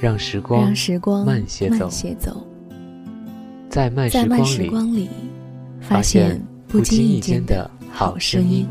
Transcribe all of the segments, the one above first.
让时光，慢些走，在慢时光里，发现不经意间的好声音。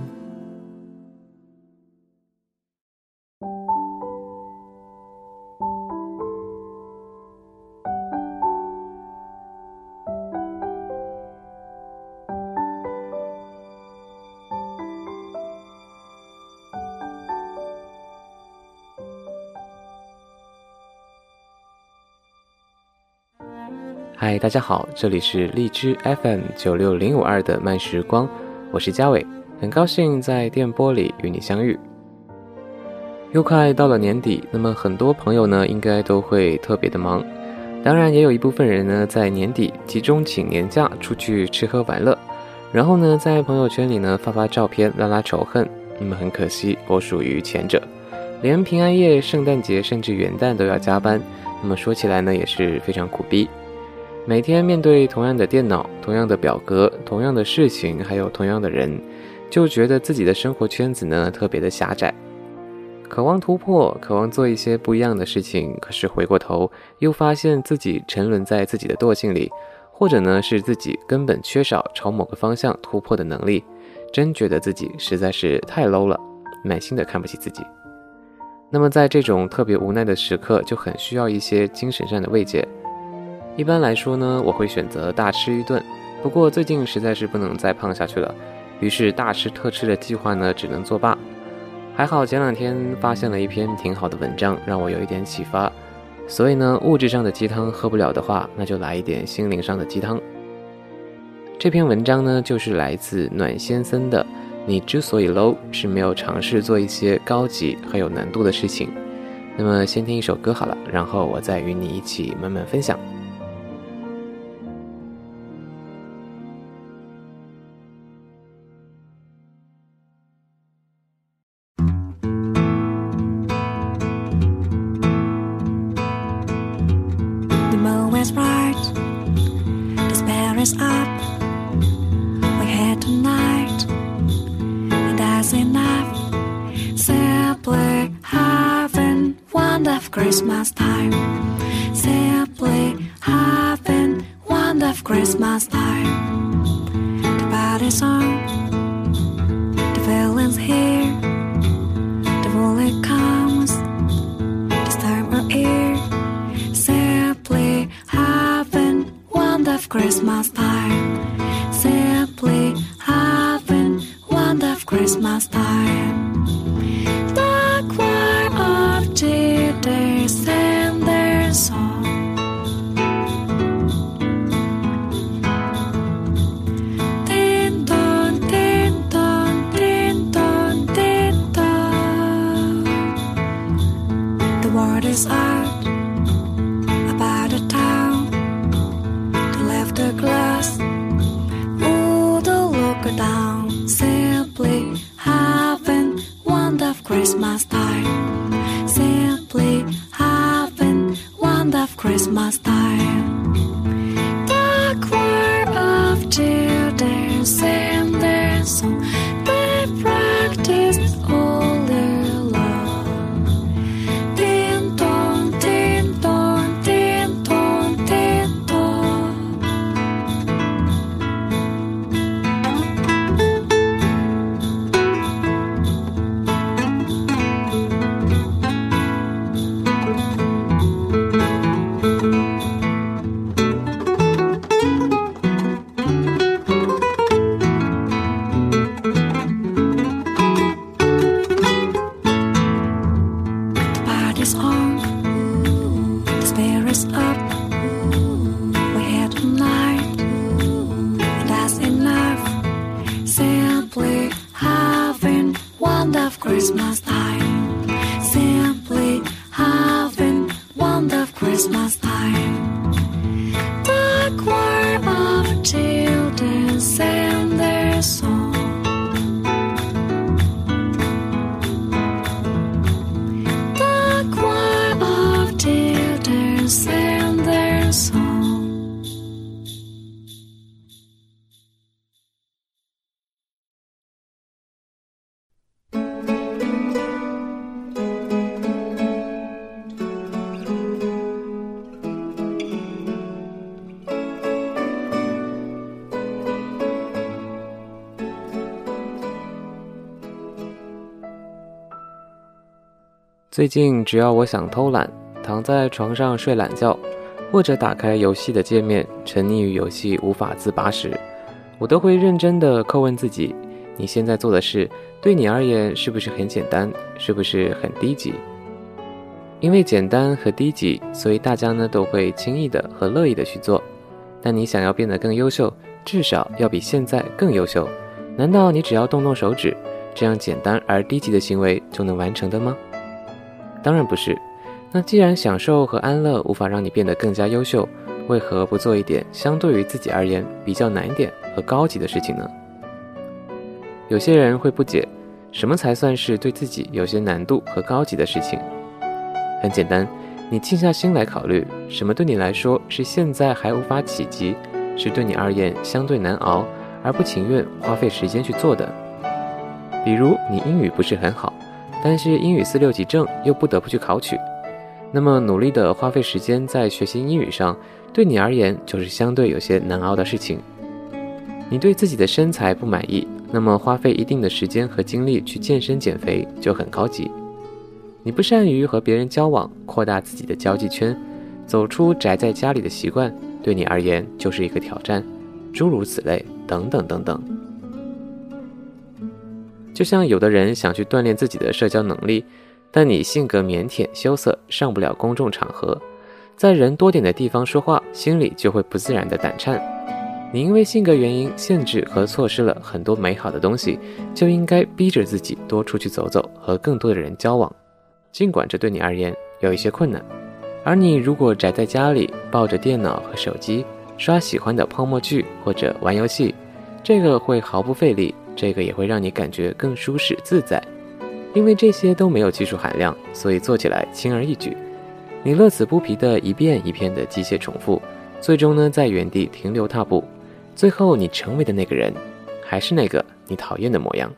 嗨，大家好，这里是荔枝 FM 九六零五二的慢时光，我是嘉伟，很高兴在电波里与你相遇。又快到了年底，那么很多朋友呢，应该都会特别的忙，当然也有一部分人呢，在年底集中请年假出去吃喝玩乐，然后呢，在朋友圈里呢发发照片拉拉仇恨。那么很可惜，我属于前者，连平安夜、圣诞节甚至元旦都要加班，那么说起来呢，也是非常苦逼。每天面对同样的电脑、同样的表格、同样的事情，还有同样的人，就觉得自己的生活圈子呢特别的狭窄，渴望突破，渴望做一些不一样的事情。可是回过头又发现自己沉沦在自己的惰性里，或者呢是自己根本缺少朝某个方向突破的能力，真觉得自己实在是太 low 了，满心的看不起自己。那么在这种特别无奈的时刻，就很需要一些精神上的慰藉。一般来说呢，我会选择大吃一顿。不过最近实在是不能再胖下去了，于是大吃特吃的计划呢只能作罢。还好前两天发现了一篇挺好的文章，让我有一点启发。所以呢，物质上的鸡汤喝不了的话，那就来一点心灵上的鸡汤。这篇文章呢，就是来自暖先生的。你之所以 low，是没有尝试做一些高级还有难度的事情。那么先听一首歌好了，然后我再与你一起慢慢分享。Christmas time. Simply having of Christmas time. The party's on, 个 다. Christmas time. 最近只要我想偷懒，躺在床上睡懒觉，或者打开游戏的界面，沉溺于游戏无法自拔时，我都会认真地叩问自己：你现在做的事，对你而言是不是很简单？是不是很低级？因为简单和低级，所以大家呢都会轻易的和乐意的去做。但你想要变得更优秀，至少要比现在更优秀。难道你只要动动手指，这样简单而低级的行为就能完成的吗？当然不是。那既然享受和安乐无法让你变得更加优秀，为何不做一点相对于自己而言比较难一点和高级的事情呢？有些人会不解，什么才算是对自己有些难度和高级的事情？很简单，你静下心来考虑，什么对你来说是现在还无法企及，是对你而言相对难熬而不情愿花费时间去做的。比如你英语不是很好，但是英语四六级证又不得不去考取，那么努力的花费时间在学习英语上，对你而言就是相对有些难熬的事情。你对自己的身材不满意，那么花费一定的时间和精力去健身减肥就很高级。你不善于和别人交往，扩大自己的交际圈，走出宅在家里的习惯，对你而言就是一个挑战。诸如此类，等等等等。就像有的人想去锻炼自己的社交能力，但你性格腼腆羞涩，上不了公众场合，在人多点的地方说话，心里就会不自然的胆颤。你因为性格原因限制和错失了很多美好的东西，就应该逼着自己多出去走走，和更多的人交往。尽管这对你而言有一些困难，而你如果宅在家里，抱着电脑和手机，刷喜欢的泡沫剧或者玩游戏，这个会毫不费力，这个也会让你感觉更舒适自在。因为这些都没有技术含量，所以做起来轻而易举。你乐此不疲的一遍一遍的机械重复，最终呢在原地停留踏步，最后你成为的那个人，还是那个你讨厌的模样。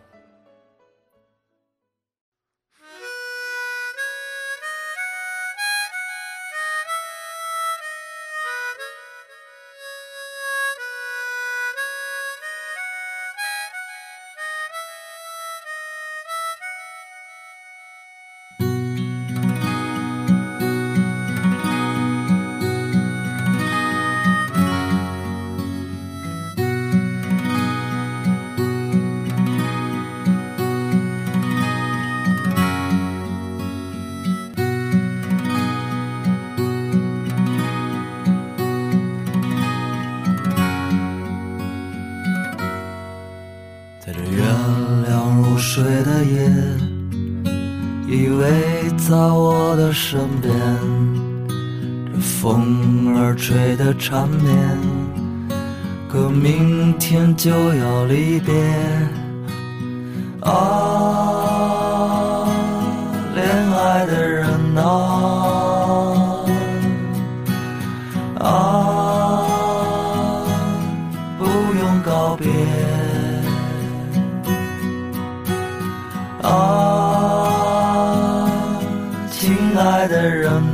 这风儿吹得缠绵，可明天就要离别。啊，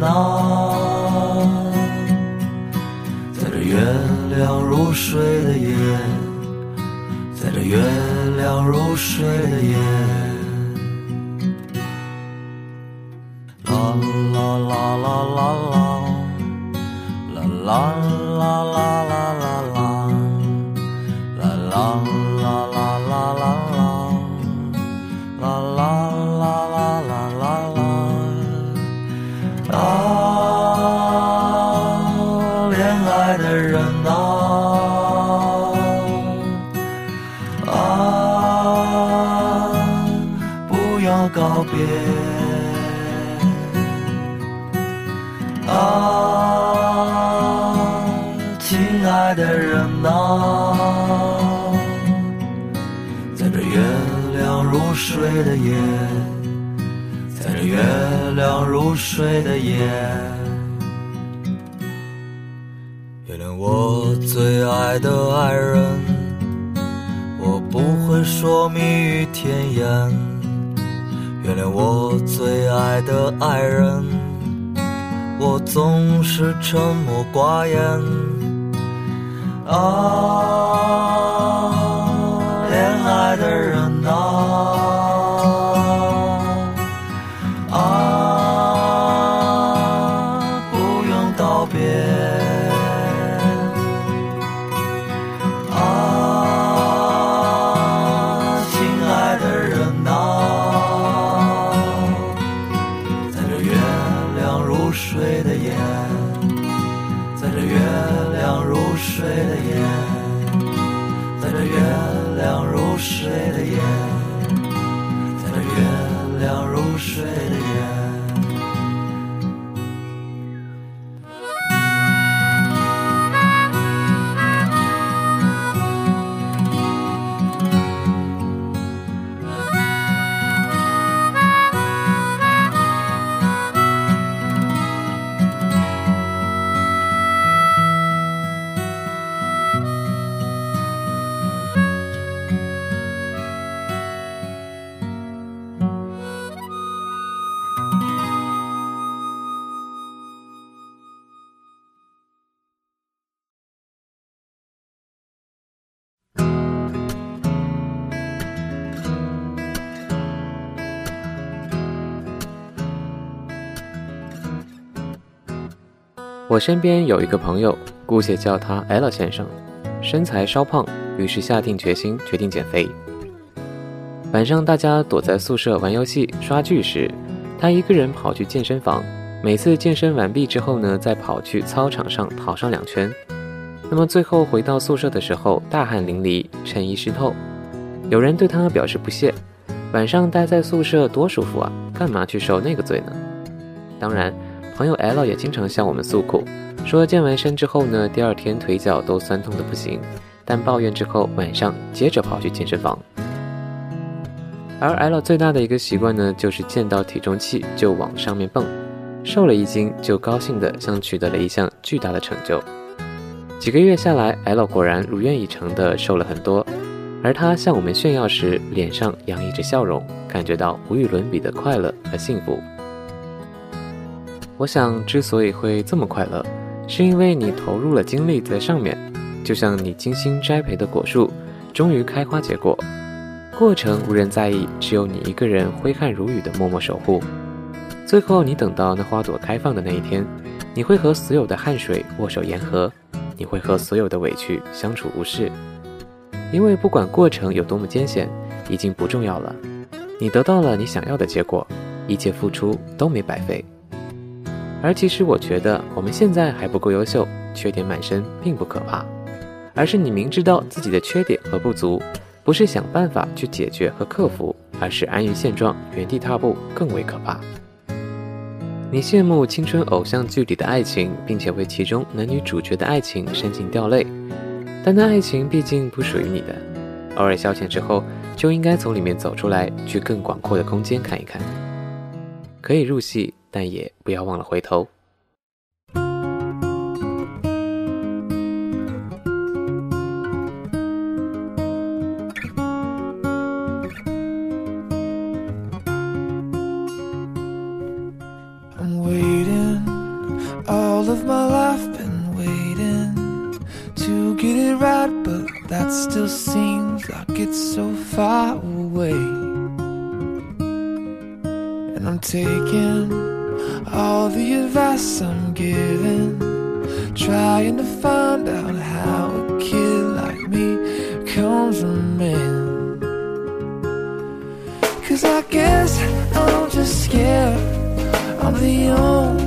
呐、在这月亮如水的夜，在这月亮如水的夜，啦啦啦啦啦，啦啦啦啦啦啦的夜，在这月亮如水的夜，原谅我最爱的爱人，我不会说蜜语甜言。原谅我最爱的爱人，我总是沉默寡言。啊，恋爱的人我身边有一个朋友，姑且叫他 L 先生，身材稍胖，于是下定决心决定减肥。晚上大家躲在宿舍玩游戏、刷剧时，他一个人跑去健身房。每次健身完毕之后呢，再跑去操场上跑上两圈。那么最后回到宿舍的时候，大汗淋漓，衬衣湿透。有人对他表示不屑：“晚上待在宿舍多舒服啊，干嘛去受那个罪呢？”当然。朋友 L 也经常向我们诉苦，说健完身之后呢，第二天腿脚都酸痛的不行，但抱怨之后晚上接着跑去健身房。而 L 最大的一个习惯呢，就是见到体重器就往上面蹦，瘦了一斤就高兴的像取得了一项巨大的成就。几个月下来，L 果然如愿以偿的瘦了很多，而他向我们炫耀时，脸上洋溢着笑容，感觉到无与伦比的快乐和幸福。我想，之所以会这么快乐，是因为你投入了精力在上面，就像你精心栽培的果树，终于开花结果。过程无人在意，只有你一个人挥汗如雨的默默守护。最后，你等到那花朵开放的那一天，你会和所有的汗水握手言和，你会和所有的委屈相处无事。因为不管过程有多么艰险，已经不重要了。你得到了你想要的结果，一切付出都没白费。而其实我觉得我们现在还不够优秀，缺点满身并不可怕，而是你明知道自己的缺点和不足，不是想办法去解决和克服，而是安于现状，原地踏步更为可怕。你羡慕青春偶像剧里的爱情，并且为其中男女主角的爱情深情掉泪，但那爱情毕竟不属于你的，偶尔消遣之后，就应该从里面走出来，去更广阔的空间看一看，可以入戏。但也不要忘了回头。Comes from men. Cause I guess I'm just scared. I'm the only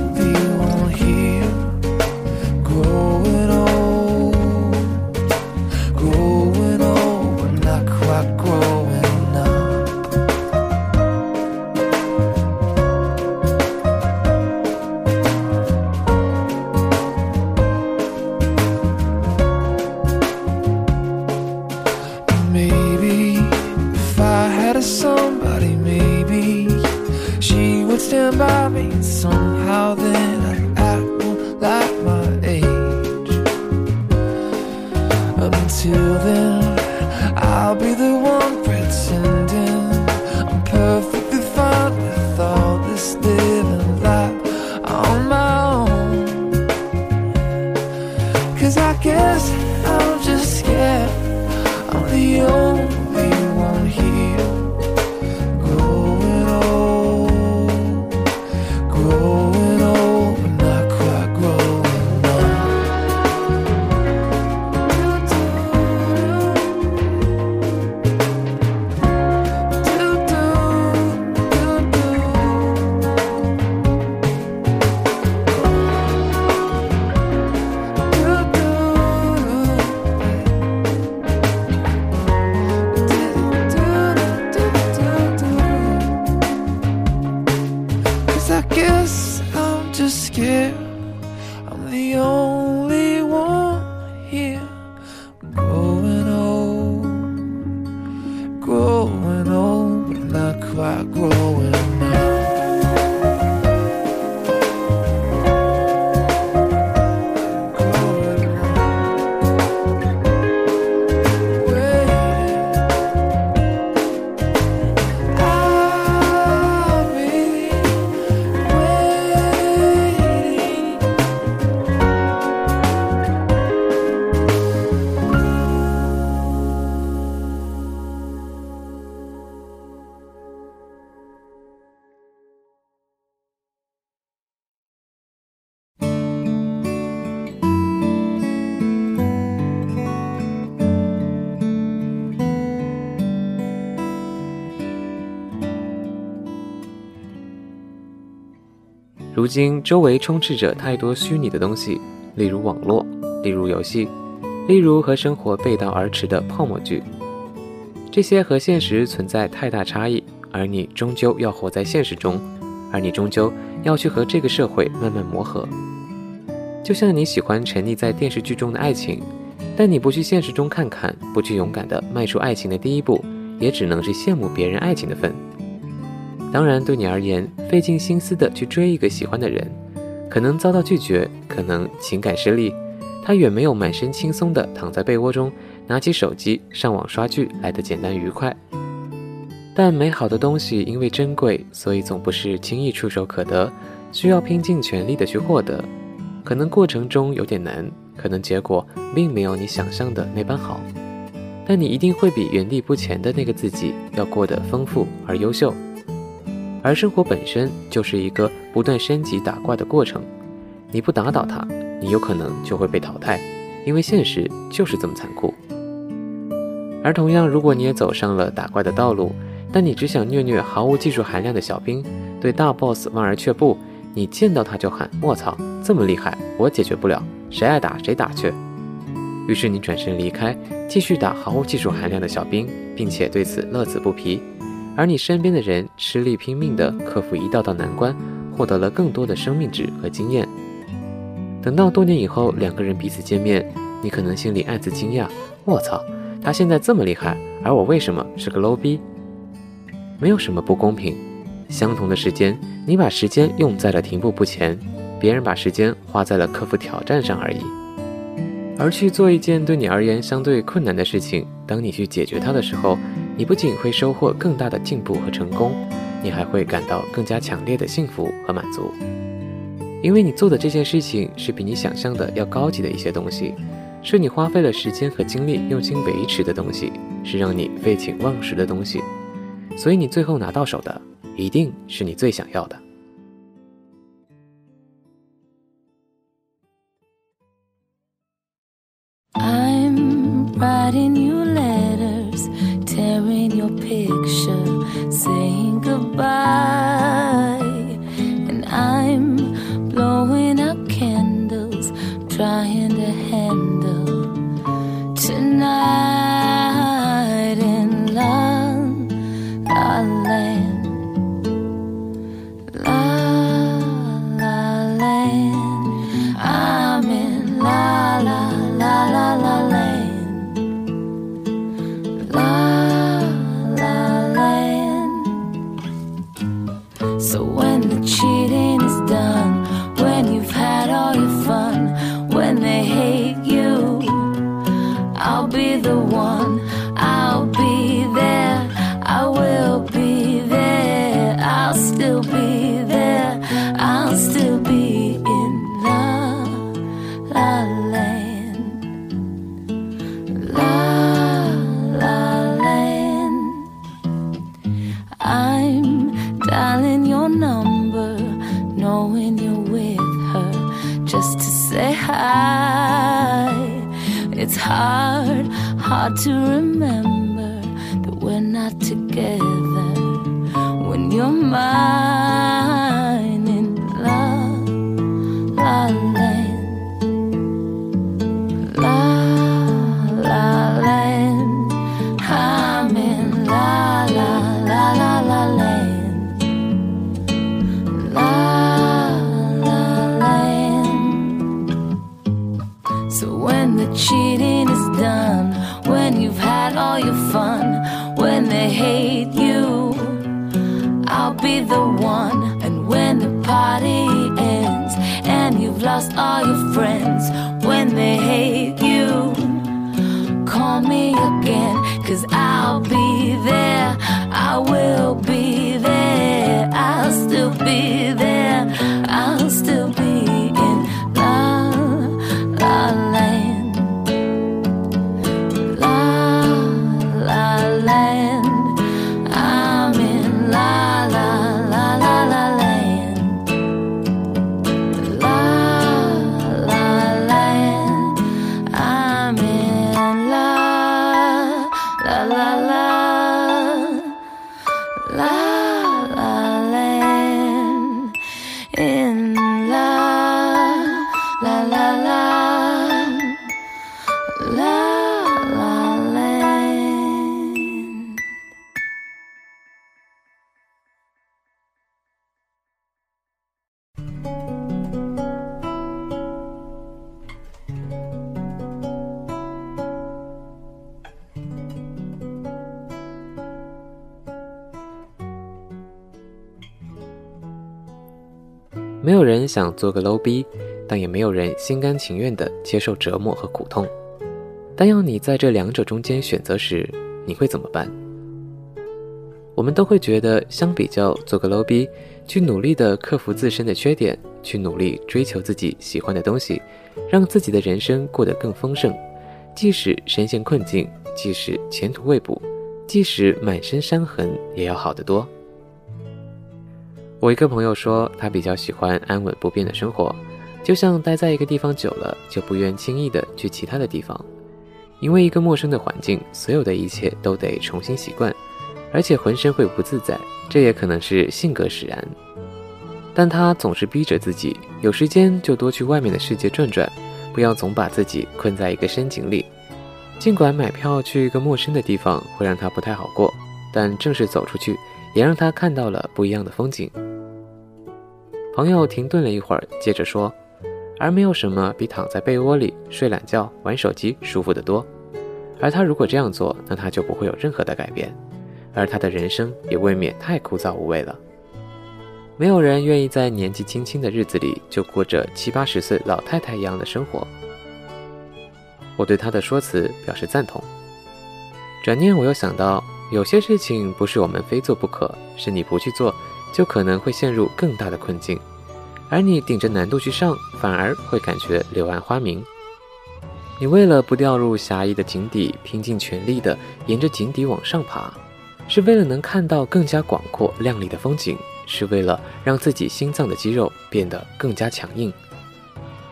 如今周围充斥着太多虚拟的东西，例如网络，例如游戏，例如和生活背道而驰的泡沫剧。这些和现实存在太大差异，而你终究要活在现实中，而你终究要去和这个社会慢慢磨合。就像你喜欢沉溺在电视剧中的爱情，但你不去现实中看看，不去勇敢地迈出爱情的第一步，也只能是羡慕别人爱情的份。当然，对你而言，费尽心思的去追一个喜欢的人，可能遭到拒绝，可能情感失利，他远没有满身轻松的躺在被窝中，拿起手机上网刷剧来的简单愉快。但美好的东西因为珍贵，所以总不是轻易触手可得，需要拼尽全力的去获得。可能过程中有点难，可能结果并没有你想象的那般好，但你一定会比原地不前的那个自己要过得丰富而优秀。而生活本身就是一个不断升级打怪的过程，你不打倒它，你有可能就会被淘汰，因为现实就是这么残酷。而同样，如果你也走上了打怪的道路，但你只想虐虐毫无技术含量的小兵，对大 boss 望而却步，你见到他就喊“卧槽，这么厉害，我解决不了，谁爱打谁打去”。于是你转身离开，继续打毫无技术含量的小兵，并且对此乐此不疲。而你身边的人吃力拼命地克服一道道难关，获得了更多的生命值和经验。等到多年以后，两个人彼此见面，你可能心里暗自惊讶：“我操，他现在这么厉害，而我为什么是个 low 逼？”没有什么不公平，相同的时间，你把时间用在了停步不前，别人把时间花在了克服挑战上而已。而去做一件对你而言相对困难的事情，当你去解决它的时候，你不仅会收获更大的进步和成功，你还会感到更加强烈的幸福和满足，因为你做的这件事情是比你想象的要高级的一些东西，是你花费了时间和精力用心维持的东西，是让你废寝忘食的东西，所以你最后拿到手的一定是你最想要的。I'm writing you picture, saying goodbye. Be the one. And when the party ends and you've lost all your friends, when they hate you, call me again, cause I'll be there. I will be there. I'll still be there. 没有人想做个 low 逼，但也没有人心甘情愿地接受折磨和苦痛。但要你在这两者中间选择时，你会怎么办？我们都会觉得，相比较做个 low 逼，去努力地克服自身的缺点，去努力追求自己喜欢的东西，让自己的人生过得更丰盛，即使深陷困境，即使前途未卜，即使满身伤痕，也要好得多。我一个朋友说，他比较喜欢安稳不变的生活，就像待在一个地方久了，就不愿轻易的去其他的地方，因为一个陌生的环境，所有的一切都得重新习惯，而且浑身会不自在，这也可能是性格使然。但他总是逼着自己，有时间就多去外面的世界转转，不要总把自己困在一个深井里。尽管买票去一个陌生的地方会让他不太好过，但正是走出去，也让他看到了不一样的风景。朋友停顿了一会儿，接着说：“而没有什么比躺在被窝里睡懒觉、玩手机舒服得多。而他如果这样做，那他就不会有任何的改变，而他的人生也未免太枯燥无味了。没有人愿意在年纪轻轻的日子里就过着七八十岁老太太一样的生活。”我对他的说辞表示赞同。转念我又想到，有些事情不是我们非做不可，是你不去做。就可能会陷入更大的困境，而你顶着难度去上，反而会感觉柳暗花明。你为了不掉入狭义的井底，拼尽全力的沿着井底往上爬，是为了能看到更加广阔亮丽的风景，是为了让自己心脏的肌肉变得更加强硬。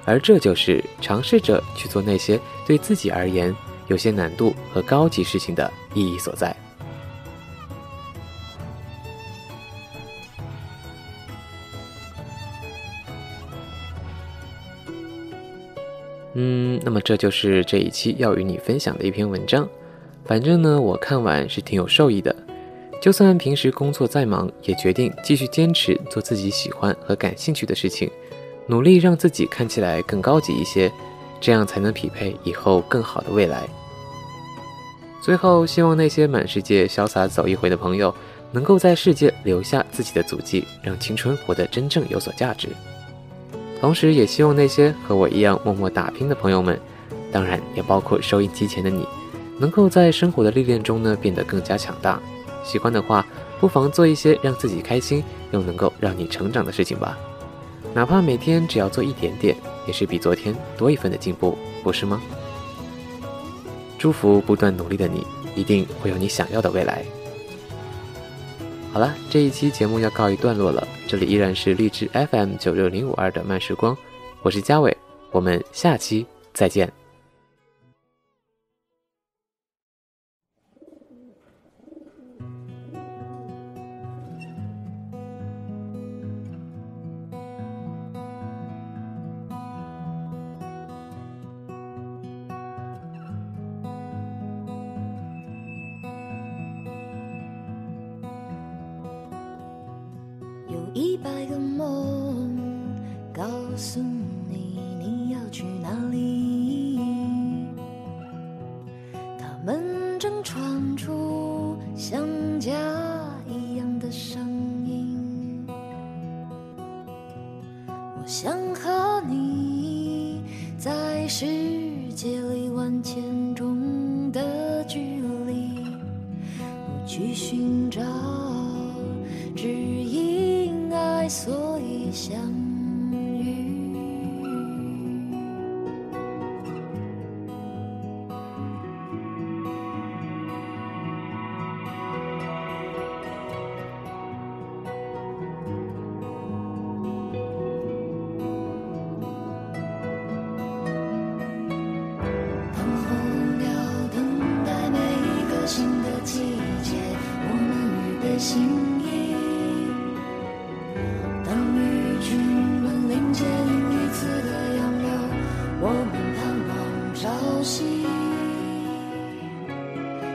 而这就是尝试着去做那些对自己而言有些难度和高级事情的意义所在。嗯，那么这就是这一期要与你分享的一篇文章。反正呢，我看完是挺有受益的。就算平时工作再忙，也决定继续坚持做自己喜欢和感兴趣的事情，努力让自己看起来更高级一些，这样才能匹配以后更好的未来。最后，希望那些满世界潇洒走一回的朋友，能够在世界留下自己的足迹，让青春活得真正有所价值。同时，也希望那些和我一样默默打拼的朋友们，当然也包括收音机前的你，能够在生活的历练中呢变得更加强大。喜欢的话，不妨做一些让自己开心又能够让你成长的事情吧。哪怕每天只要做一点点，也是比昨天多一份的进步，不是吗？祝福不断努力的你，一定会有你想要的未来。好了，这一期节目要告一段落了。这里依然是荔枝 FM 九六零五二的慢时光，我是嘉伟，我们下期再见。一百个梦告诉你你要去哪里，他们正传出像家一样的声音。我想和你在世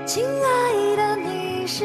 亲爱的，你是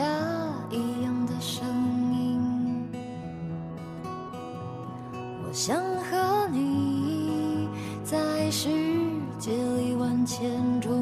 家一样的声音。我想和你在世界里万千中